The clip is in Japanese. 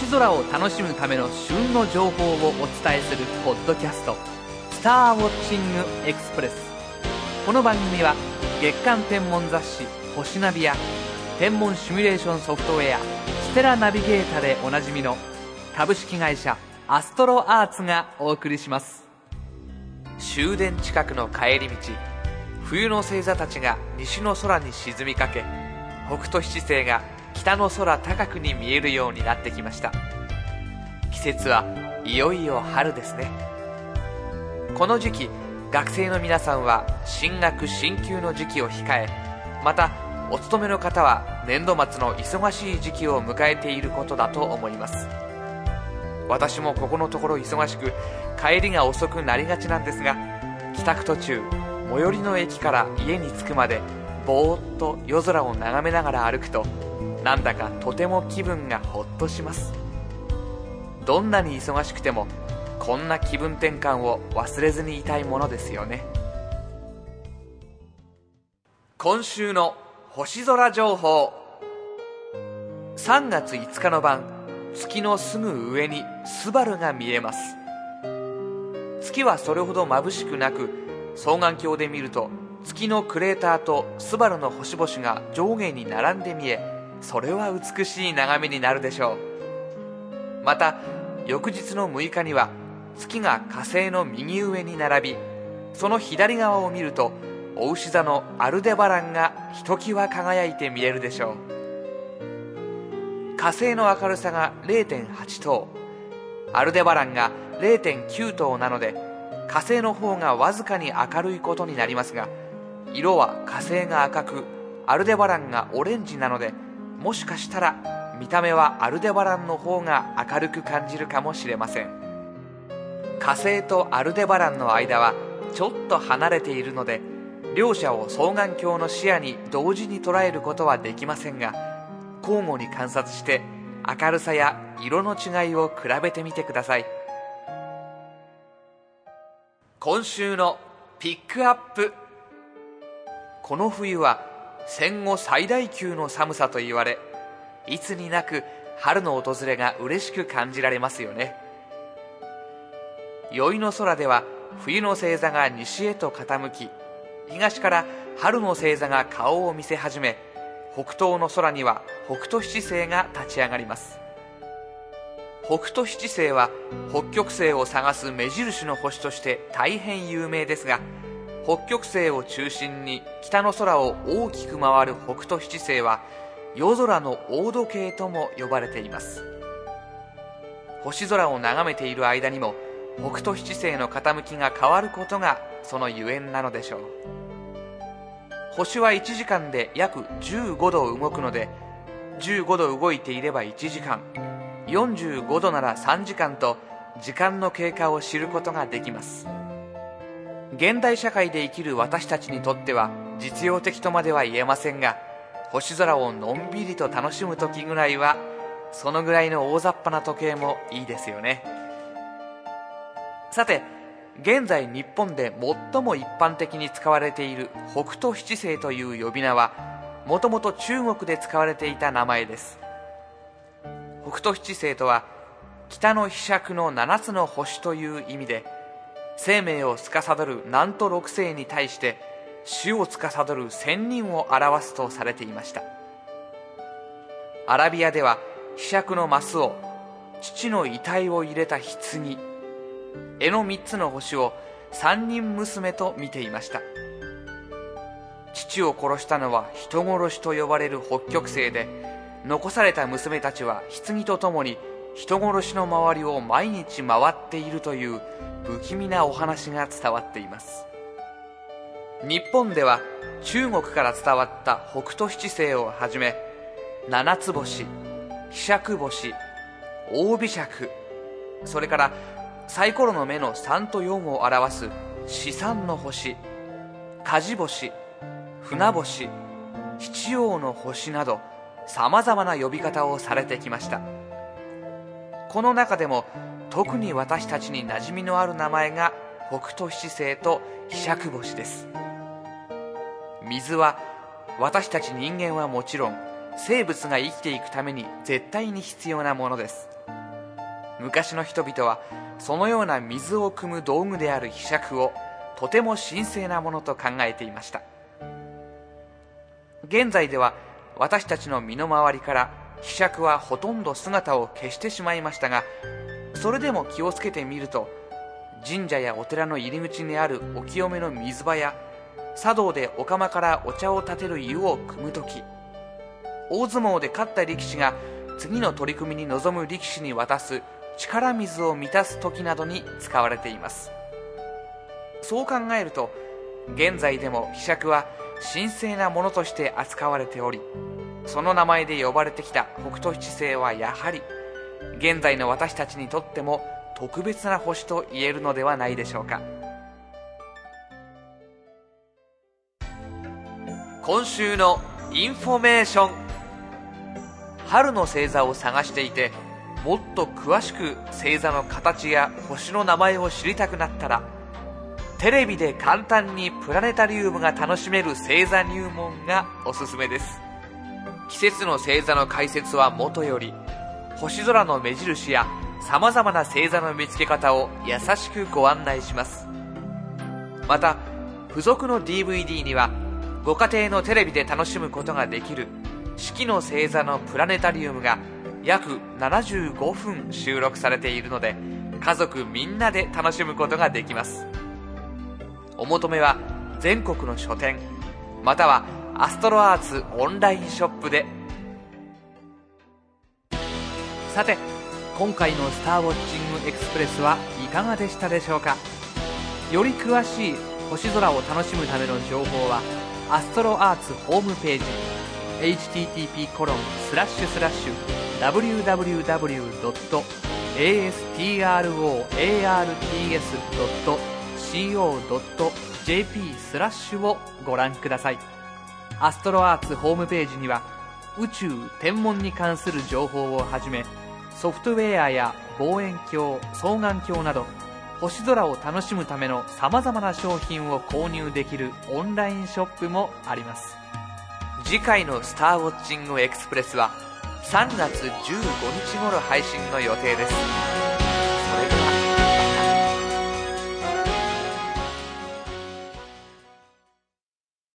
星空を楽しむための旬の情報をお伝えするポッドキャスト「スターウォッチングエクスプレス」この番組は月間天文雑誌「星ナビ」や天文シミュレーションソフトウェア「ステラナビゲータ」でおなじみの株式会社アストロアーツがお送りします。終電近くの帰り道冬の星座たちが西の空に沈みかけ北斗七星が北の空高くに見えるようになってきました。季節はいよいよ春ですね。この時期学生の皆さんは進学進級の時期を控えまたお勤めの方は年度末の忙しい時期を迎えていることだと思います。私もここのところ忙しく帰りが遅くなりがちなんですが帰宅途中最寄りの駅から家に着くまでぼーっと夜空を眺めながら歩くとなんだかとても気分がほっとします。どんなに忙しくてもこんな気分転換を忘れずにいたいものですよね。今週の星空情報。3月5日の晩月のすぐ上にスバルが見えます。月はそれほど眩しくなく双眼鏡で見ると月のクレーターとスバルの星々が上下に並んで見えそれは美しい眺めになるでしょう。また翌日の6日には月が火星の右上に並びその左側を見るとお牛座のアルデバランがひときわ輝いて見えるでしょう。火星の明るさが0.8等アルデバランが0.9等なので火星の方がわずかに明るいことになりますが色は火星が赤くアルデバランがオレンジなのでもしかしたら見た目はアルデバランの方が明るく感じるかもしれません。火星とアルデバランの間はちょっと離れているので両者を双眼鏡の視野に同時に捉えることはできませんが交互に観察して明るさや色の違いを比べてみてください。今週のピックアップ。この冬は戦後最大級の寒さと言われいつになく春の訪れが嬉しく感じられますよね。宵の空では冬の星座が西へと傾き東から春の星座が顔を見せ始め北東の空には北斗七星が立ち上がります。北斗七星は北極星を探す目印の星として大変有名ですが北極星を中心に北の空を大きく回る北斗七星は夜空の大時計とも呼ばれています。星空を眺めている間にも北斗七星の傾きが変わることがそのゆえんなのでしょう。星は1時間で約15度動くので15度動いていれば1時間45度なら3時間と時間の経過を知ることができます。現代社会で生きる私たちにとっては実用的とまでは言えませんが星空をのんびりと楽しむ時ぐらいはそのぐらいの大雑把な時計もいいですよね。さて現在日本で最も一般的に使われている北斗七星という呼び名はもともと中国で使われていた名前です。北斗七星とは北の飛尺の7つの星という意味で生命を司る南都六星に対して死を司る仙人を表すとされていました。アラビアでは飛尺のマスを父の遺体を入れた棺絵の3つの星を三人娘と見ていました。父を殺したのは人殺しと呼ばれる北極星で残された娘たちは棺とともに人殺しの周りを毎日回っているという不気味なお話が伝わっています。日本では中国から伝わった北斗七星をはじめ七つ星飛尺星大飛尺それからサイコロの目の3と4を表す四三の星梶星船星七葉の星などさまざまな呼び方をされてきました。この中でも特に私たちに馴染みのある名前が北斗七星と飛尺星です。水は私たち人間はもちろん生物が生きていくために絶対に必要なものです。昔の人々はそのような水を汲む道具である柄杓をとても神聖なものと考えていました。現在では私たちの身の回りから柄杓はほとんど姿を消してしまいましたがそれでも気をつけてみると神社やお寺の入り口にあるお清めの水場や茶道でお釜からお茶を立てる湯を汲む時大相撲で勝った力士が次の取り組みに臨む力士に渡す力水を満たす時などに使われています。そう考えると現在でも柄杓は神聖なものとして扱われておりその名前で呼ばれてきた北斗七星はやはり現在の私たちにとっても特別な星と言えるのではないでしょうか。今週のインフォメーション。春の星座を探していてもっと詳しく星座の形や星の名前を知りたくなったらテレビで簡単にプラネタリウムが楽しめる星座入門がおすすめです。季節の星座の解説はもとより星空の目印やさまざまな星座の見つけ方を優しくご案内します。また付属の DVD にはご家庭のテレビで楽しむことができる四季の星座のプラネタリウムが約75分収録されているので家族みんなで楽しむことができます。お求めは全国の書店またはアストロアーツオンラインショップで。さて今回の「スターウォッチングエクスプレス」はいかがでしたでしょうか？より詳しい星空を楽しむための情報はアストロアーツホームページ http コロンスラッシュスラッシュ www.astroarts.co.jp スラッシュをご覧ください。アストロアーツホームページには宇宙天文に関する情報をはじめソフトウェアや望遠鏡双眼鏡など星空を楽しむためのさまざまな商品を購入できるオンラインショップもあります。次回の「スターウォッチングエクスプレス」は3月15日頃配信の予定です。